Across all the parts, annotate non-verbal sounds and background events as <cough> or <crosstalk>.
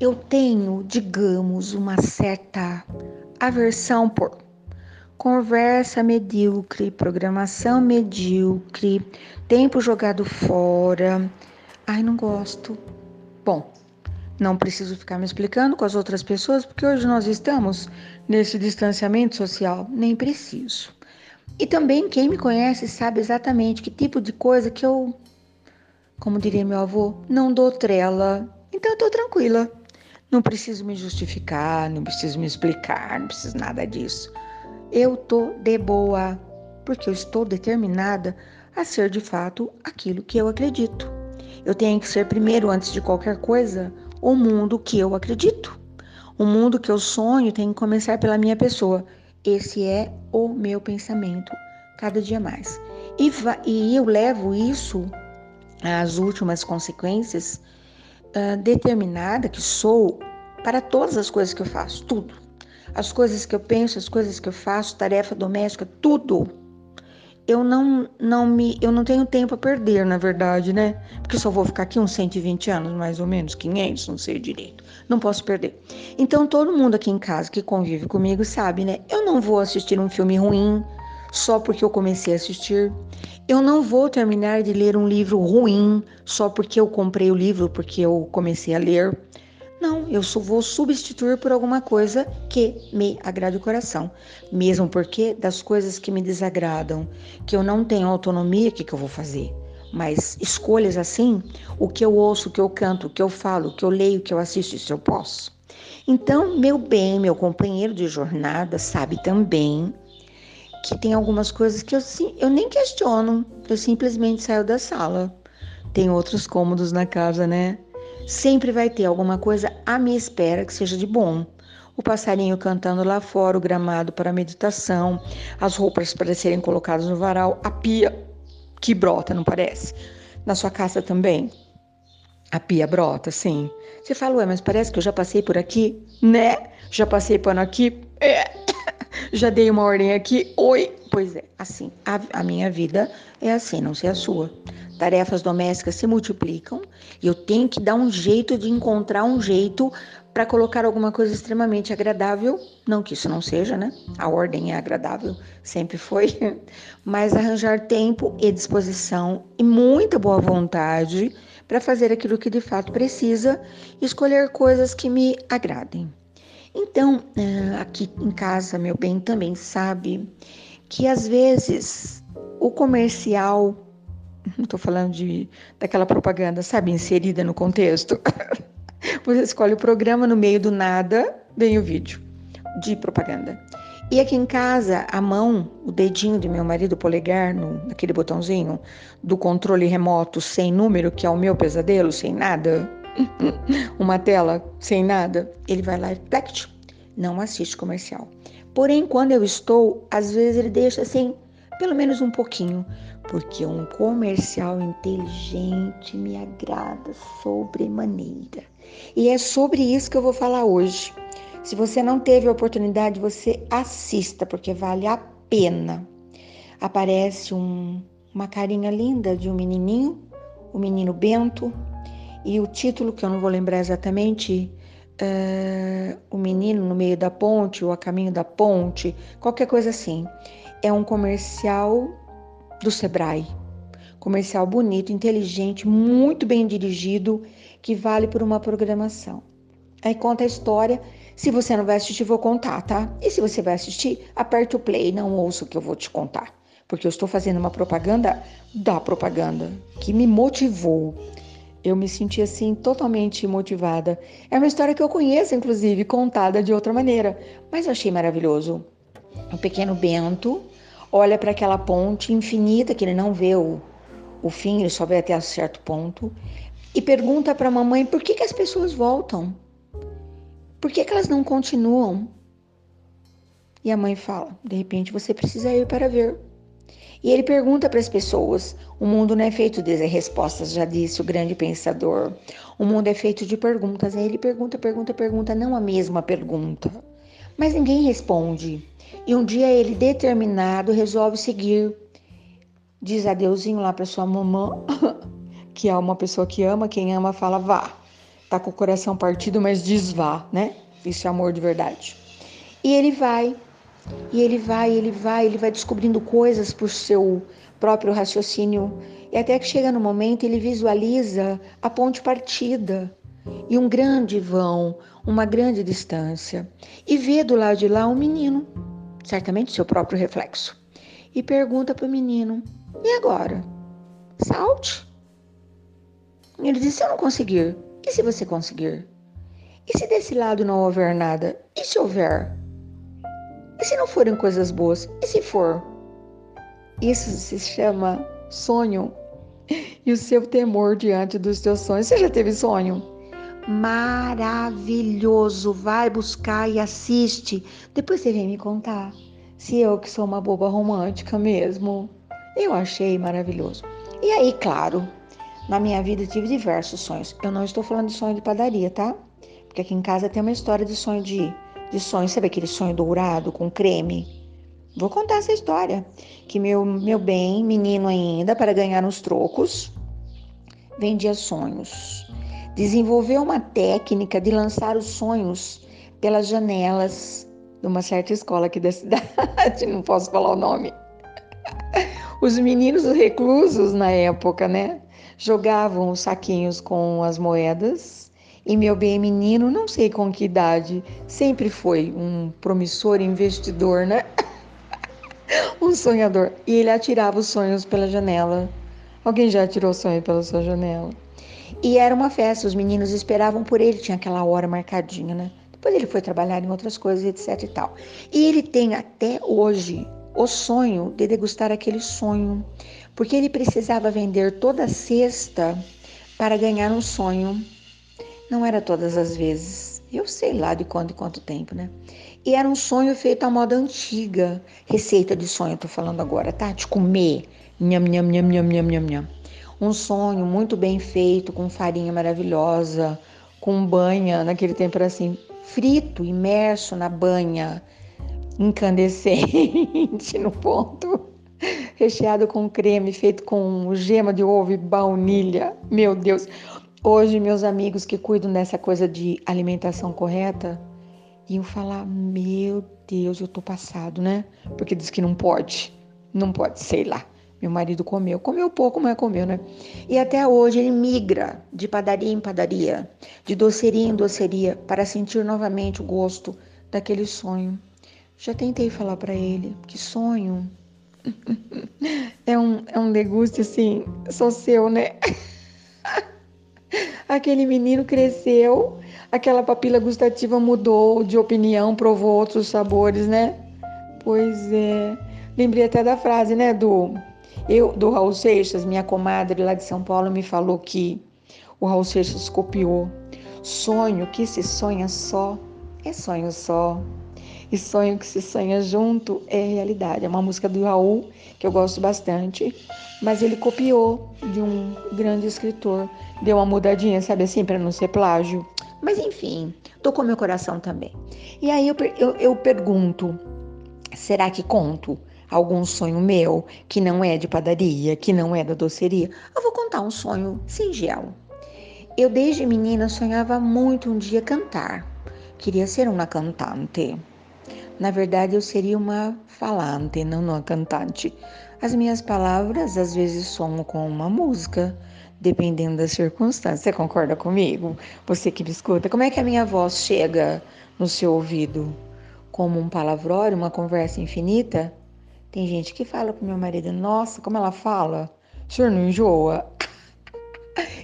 eu tenho, digamos, uma certa aversão por conversa medíocre, programação medíocre, tempo jogado fora. Ai, não gosto. Bom, não preciso ficar me explicando com as outras pessoas, porque hoje nós estamos nesse distanciamento social. Nem preciso. E também quem me conhece sabe exatamente que tipo de coisa que eu, como diria meu avô, não dou trela. Então eu tô tranquila. Não preciso me justificar, não preciso me explicar, não preciso nada disso. Eu tô de boa, porque eu estou determinada a ser de fato aquilo que eu acredito. Eu tenho que ser primeiro, antes de qualquer coisa, o mundo que eu acredito. O mundo que eu sonho tem que começar pela minha pessoa. Esse é o meu pensamento, cada dia mais. E, e eu levo isso às últimas consequências uh, determinada que sou para todas as coisas que eu faço, tudo. As coisas que eu penso, as coisas que eu faço, tarefa doméstica, tudo. Eu não, não me, eu não tenho tempo a perder, na verdade, né? Porque só vou ficar aqui uns 120 anos, mais ou menos, 500, não sei direito. Não posso perder. Então, todo mundo aqui em casa que convive comigo sabe, né? Eu não vou assistir um filme ruim só porque eu comecei a assistir. Eu não vou terminar de ler um livro ruim só porque eu comprei o livro, porque eu comecei a ler. Não, eu só vou substituir por alguma coisa que me agrade o coração. Mesmo porque das coisas que me desagradam, que eu não tenho autonomia, o que, que eu vou fazer? Mas escolhas assim, o que eu ouço, o que eu canto, o que eu falo, o que eu leio, o que eu assisto, isso eu posso. Então, meu bem, meu companheiro de jornada, sabe também que tem algumas coisas que eu, eu nem questiono, eu simplesmente saio da sala. Tem outros cômodos na casa, né? Sempre vai ter alguma coisa à minha espera que seja de bom. O passarinho cantando lá fora, o gramado para meditação, as roupas para serem colocadas no varal, a pia que brota, não parece? Na sua casa também? A pia brota, sim. Você fala, ué, mas parece que eu já passei por aqui, né? Já passei pano aqui, é. <laughs> Já dei uma ordem aqui, oi. Pois é, assim, a, a minha vida é assim, não sei a sua. Tarefas domésticas se multiplicam e eu tenho que dar um jeito de encontrar um jeito para colocar alguma coisa extremamente agradável. Não que isso não seja, né? A ordem é agradável, sempre foi. <laughs> Mas arranjar tempo e disposição e muita boa vontade para fazer aquilo que de fato precisa e escolher coisas que me agradem. Então, eh, aqui em casa, meu bem também sabe que às vezes o comercial, <laughs> não estou falando de daquela propaganda, sabe, inserida no contexto. <laughs> Você escolhe o programa no meio do nada, vem o vídeo de propaganda. E aqui em casa, a mão, o dedinho de meu marido, o polegar, no, naquele botãozinho do controle remoto sem número, que é o meu pesadelo, sem nada, <laughs> uma tela sem nada, ele vai lá e plect, não assiste comercial. Porém, quando eu estou, às vezes ele deixa assim, pelo menos um pouquinho, porque um comercial inteligente me agrada sobremaneira. E é sobre isso que eu vou falar hoje. Se você não teve a oportunidade, você assista, porque vale a pena. Aparece um, uma carinha linda de um menininho, o menino Bento, e o título, que eu não vou lembrar exatamente, uh, O Menino no Meio da Ponte, ou A Caminho da Ponte, qualquer coisa assim. É um comercial do Sebrae. Comercial bonito, inteligente, muito bem dirigido, que vale por uma programação. Aí conta a história. Se você não vai assistir, vou contar, tá? E se você vai assistir, aperte o play, não ouça o que eu vou te contar. Porque eu estou fazendo uma propaganda da propaganda que me motivou eu me senti assim totalmente motivada. É uma história que eu conheço, inclusive, contada de outra maneira, mas eu achei maravilhoso. O pequeno Bento olha para aquela ponte infinita que ele não vê o, o fim, ele só vê até certo ponto, e pergunta para a mamãe por que, que as pessoas voltam? Por que, que elas não continuam? E a mãe fala: de repente você precisa ir para ver. E ele pergunta para as pessoas: o mundo não é feito de respostas, já disse o grande pensador. O mundo é feito de perguntas. Aí ele pergunta, pergunta, pergunta, não a mesma pergunta. Mas ninguém responde. E um dia ele, determinado, resolve seguir. Diz adeuzinho lá para sua mamã, <laughs> que é uma pessoa que ama, quem ama fala vá. tá com o coração partido, mas desvá, né? Isso é amor de verdade. E ele vai, e ele vai, ele vai, ele vai descobrindo coisas por seu próprio raciocínio. E até que chega no momento, ele visualiza a ponte partida e um grande vão, uma grande distância. E vê do lado de lá um menino, certamente seu próprio reflexo. E pergunta para o menino: E agora? Salte. Ele diz: Se eu não conseguir, e se você conseguir? E se desse lado não houver nada? E se houver? E se não forem coisas boas? E se for? Isso se chama sonho <laughs> e o seu temor diante dos teus sonhos. Você já teve sonho? Maravilhoso! Vai buscar e assiste. Depois você vem me contar. Se eu que sou uma boba romântica mesmo. Eu achei maravilhoso. E aí, claro, na minha vida tive diversos sonhos. Eu não estou falando de sonho de padaria, tá? Porque aqui em casa tem uma história de sonho de, de sonho. Sabe aquele sonho dourado com creme? Vou contar essa história. Que meu, meu bem, menino ainda, para ganhar uns trocos, vendia sonhos. Desenvolveu uma técnica de lançar os sonhos pelas janelas de uma certa escola aqui da <laughs> cidade, não posso falar o nome. Os meninos reclusos na época, né? Jogavam os saquinhos com as moedas e meu bem menino, não sei com que idade, sempre foi um promissor investidor, né? <coughs> um sonhador. E ele atirava os sonhos pela janela. Alguém já atirou sonho pela sua janela? E era uma festa, os meninos esperavam por ele, tinha aquela hora marcadinha, né? Depois ele foi trabalhar em outras coisas, etc e tal. E ele tem até hoje o sonho de degustar aquele sonho, porque ele precisava vender toda sexta para ganhar um sonho. Não era todas as vezes. Eu sei lá de quanto e quanto tempo, né? E era um sonho feito à moda antiga. Receita de sonho, tô falando agora, tá? De comer. Nham, nham, nham, nham, nham, nham, nham. Um sonho muito bem feito, com farinha maravilhosa, com banha, naquele tempo era assim, frito, imerso na banha, incandescente <laughs> no ponto, recheado com creme, feito com gema de ovo e baunilha. Meu Deus! Hoje, meus amigos que cuidam dessa coisa de alimentação correta, iam falar: Meu Deus, eu tô passado, né? Porque diz que não pode. Não pode, sei lá. Meu marido comeu. Comeu pouco, mas comeu, né? E até hoje ele migra de padaria em padaria, de doceria em doceria, para sentir novamente o gosto daquele sonho. Já tentei falar para ele que sonho <laughs> é um, é um deguste assim, só seu, né? <laughs> Aquele menino cresceu aquela papila gustativa mudou de opinião, provou outros sabores, né? Pois é. Lembrei até da frase, né, do eu do Raul Seixas, minha comadre lá de São Paulo me falou que o Raul Seixas copiou. Sonho que se sonha só é sonho só. E sonho que se sonha junto é realidade. É uma música do Raul que eu gosto bastante, mas ele copiou de um grande escritor. Deu uma mudadinha, sabe assim, para não ser plágio. Mas enfim, tocou meu coração também. E aí eu, eu, eu pergunto: será que conto algum sonho meu que não é de padaria, que não é da doceria? Eu vou contar um sonho singelo. Eu desde menina sonhava muito um dia cantar. Queria ser uma cantante. Na verdade, eu seria uma falante, não uma cantante. As minhas palavras às vezes somam com uma música, dependendo das circunstâncias. Você concorda comigo? Você que me escuta, como é que a minha voz chega no seu ouvido? Como um palavrório, uma conversa infinita? Tem gente que fala pro meu marido, nossa, como ela fala, o senhor não enjoa? <laughs>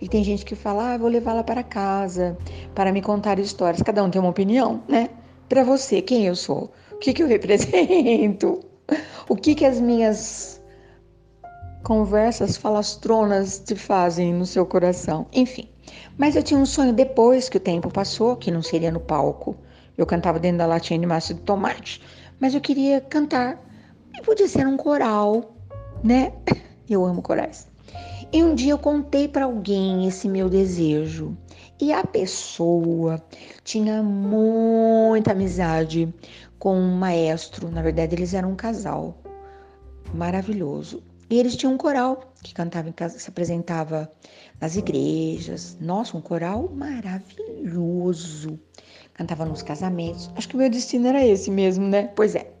E tem gente que fala, ah, vou levá-la para casa para me contar histórias. Cada um tem uma opinião, né? Para você, quem eu sou? O que, que eu represento? <laughs> O que, que as minhas conversas falastronas te fazem no seu coração. Enfim. Mas eu tinha um sonho depois que o tempo passou, que não seria no palco. Eu cantava dentro da latinha de massa de tomate, mas eu queria cantar. E podia ser um coral, né? <laughs> Eu amo corais. E um dia eu contei para alguém esse meu desejo. E a pessoa tinha muita amizade com um maestro. Na verdade, eles eram um casal maravilhoso. E eles tinham um coral que cantava em casa, se apresentava nas igrejas. Nossa, um coral maravilhoso. Cantava nos casamentos. Acho que o meu destino era esse mesmo, né? Pois é.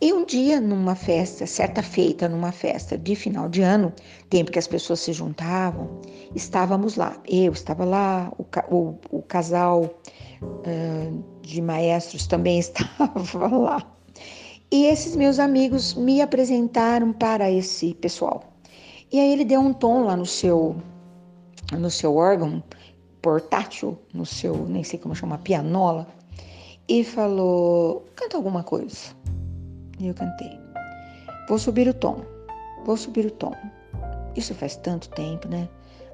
E um dia, numa festa, certa feita, numa festa de final de ano, tempo que as pessoas se juntavam, estávamos lá. Eu estava lá, o, o, o casal uh, de maestros também <laughs> estava lá. E esses meus amigos me apresentaram para esse pessoal. E aí ele deu um tom lá no seu no seu órgão portátil, no seu, nem sei como chama, pianola, e falou: "Canta alguma coisa". E eu cantei. Vou subir o tom. Vou subir o tom. Isso faz tanto tempo, né?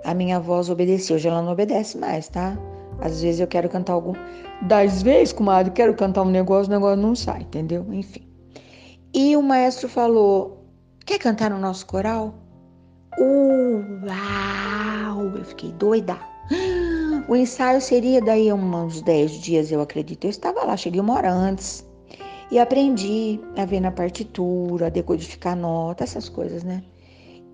A minha voz obedeceu, hoje ela não obedece mais, tá? Às vezes eu quero cantar algum. Das vezes, comadre, quero cantar um negócio, o negócio não sai, entendeu? Enfim. E o maestro falou: Quer cantar no nosso coral? Uau! Eu fiquei doida. <gasps> O ensaio seria daí uns 10 dias, eu acredito. Eu estava lá, cheguei uma hora antes. E aprendi a ver na partitura, a decodificar nota, essas coisas, né?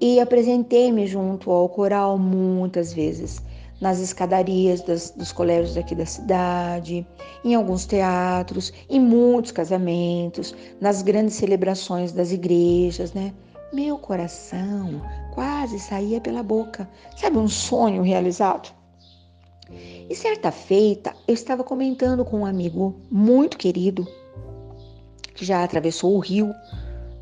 E apresentei-me junto ao coral muitas vezes, nas escadarias das, dos colégios aqui da cidade, em alguns teatros, em muitos casamentos, nas grandes celebrações das igrejas, né? Meu coração quase saía pela boca. Sabe um sonho realizado? E certa feita, eu estava comentando com um amigo muito querido que já atravessou o rio,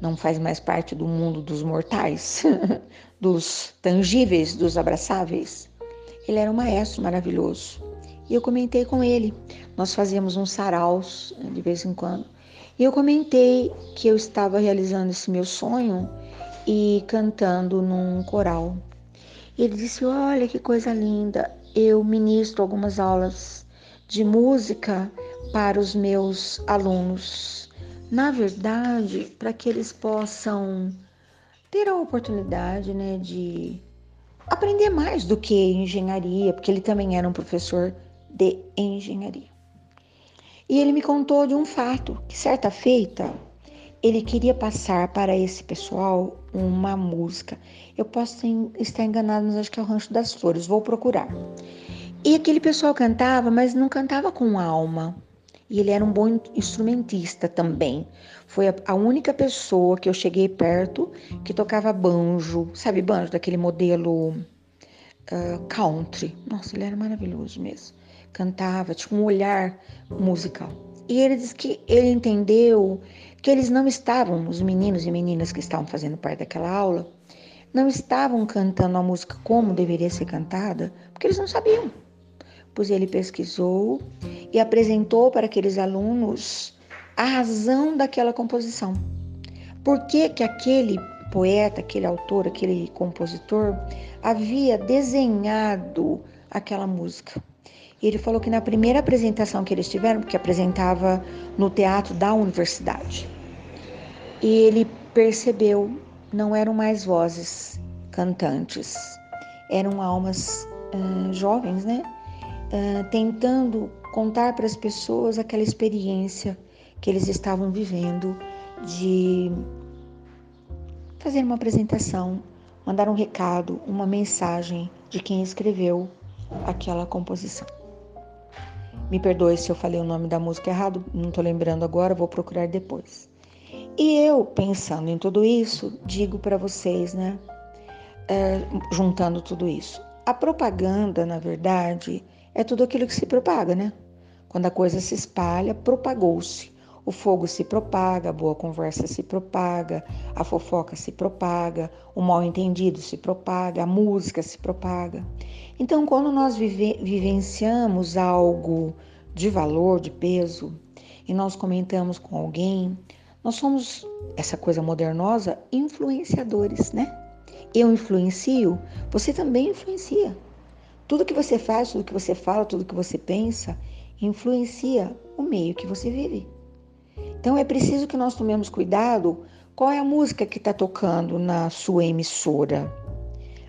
não faz mais parte do mundo dos mortais, <laughs> dos tangíveis, dos abraçáveis. Ele era um maestro maravilhoso. E eu comentei com ele. Nós fazíamos uns saraus né, de vez em quando. E eu comentei que eu estava realizando esse meu sonho e cantando num coral. Ele disse: Olha que coisa linda, eu ministro algumas aulas de música para os meus alunos na verdade, para que eles possam ter a oportunidade né, de aprender mais do que engenharia, porque ele também era um professor de engenharia. E ele me contou de um fato, que certa feita ele queria passar para esse pessoal uma música. Eu posso estar enganado, mas acho que é o Rancho das Flores, vou procurar. E aquele pessoal cantava, mas não cantava com alma. E ele era um bom instrumentista também. Foi a, a única pessoa que eu cheguei perto que tocava banjo, sabe, banjo daquele modelo uh, country. Nossa, ele era maravilhoso mesmo. Cantava, tinha um olhar musical. E ele disse que ele entendeu que eles não estavam, os meninos e meninas que estavam fazendo parte daquela aula, não estavam cantando a música como deveria ser cantada, porque eles não sabiam pois ele pesquisou e apresentou para aqueles alunos a razão daquela composição. Por que, que aquele poeta, aquele autor, aquele compositor havia desenhado aquela música? E ele falou que na primeira apresentação que eles tiveram, porque apresentava no teatro da universidade, ele percebeu, não eram mais vozes cantantes, eram almas uh, jovens, né? Tentando contar para as pessoas aquela experiência que eles estavam vivendo de fazer uma apresentação, mandar um recado, uma mensagem de quem escreveu aquela composição. Me perdoe se eu falei o nome da música errado, não estou lembrando agora, vou procurar depois. E eu, pensando em tudo isso, digo para vocês, né, é, juntando tudo isso, a propaganda, na verdade, é tudo aquilo que se propaga, né? Quando a coisa se espalha, propagou-se. O fogo se propaga, a boa conversa se propaga, a fofoca se propaga, o mal entendido se propaga, a música se propaga. Então, quando nós vive, vivenciamos algo de valor, de peso, e nós comentamos com alguém, nós somos, essa coisa modernosa, influenciadores, né? Eu influencio, você também influencia. Tudo que você faz, tudo que você fala, tudo que você pensa, influencia o meio que você vive. Então é preciso que nós tomemos cuidado qual é a música que está tocando na sua emissora.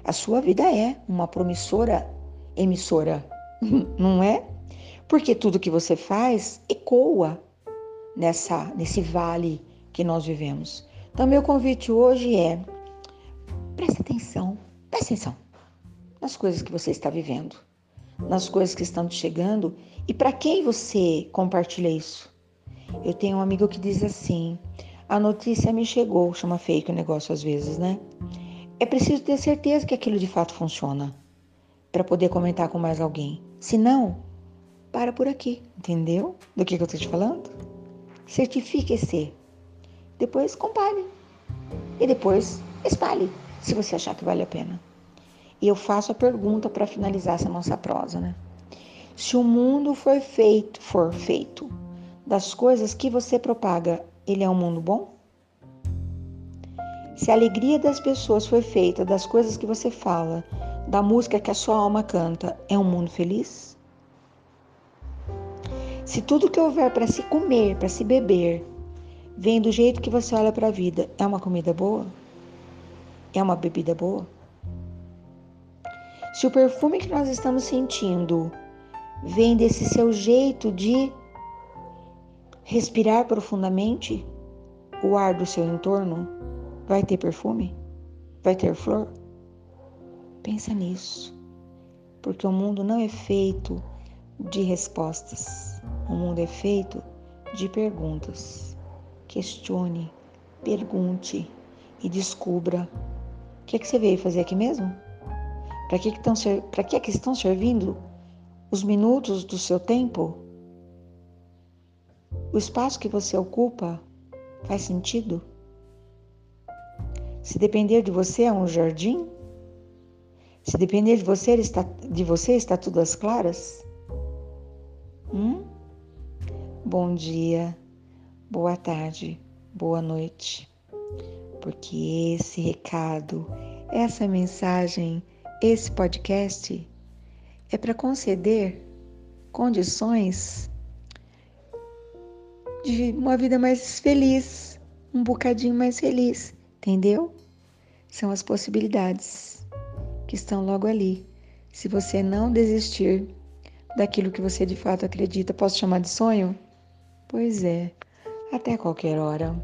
A sua vida é uma promissora emissora, <laughs> não é? Porque tudo que você faz ecoa nessa, nesse vale que nós vivemos. Então, meu convite hoje é preste atenção, preste atenção nas coisas que você está vivendo, nas coisas que estão te chegando e para quem você compartilha isso. Eu tenho um amigo que diz assim: a notícia me chegou, chama fake o negócio às vezes, né? É preciso ter certeza que aquilo de fato funciona para poder comentar com mais alguém. Se não, para por aqui, entendeu? Do que, que eu estou te falando? Certifique-se. Depois compare. E depois espalhe, se você achar que vale a pena. E eu faço a pergunta para finalizar essa nossa prosa, né? Se o mundo for feito, for feito das coisas que você propaga, ele é um mundo bom? Se a alegria das pessoas for feita das coisas que você fala, da música que a sua alma canta, é um mundo feliz? Se tudo que houver para se comer, para se beber, vem do jeito que você olha para a vida, é uma comida boa? É uma bebida boa? Se o perfume que nós estamos sentindo vem desse seu jeito de respirar profundamente, o ar do seu entorno vai ter perfume? Vai ter flor? Pensa nisso, porque o mundo não é feito de respostas, o mundo é feito de perguntas. Questione, pergunte e descubra. O que, é que você veio fazer aqui mesmo? Para que, que, estão, que, que estão servindo os minutos do seu tempo? O espaço que você ocupa faz sentido? Se depender de você é um jardim? Se depender de você está, de você, está tudo às claras? Hum? Bom dia, boa tarde, boa noite. Porque esse recado, essa mensagem esse podcast é para conceder condições de uma vida mais feliz, um bocadinho mais feliz, entendeu? São as possibilidades que estão logo ali. Se você não desistir daquilo que você de fato acredita, posso chamar de sonho? Pois é, até qualquer hora.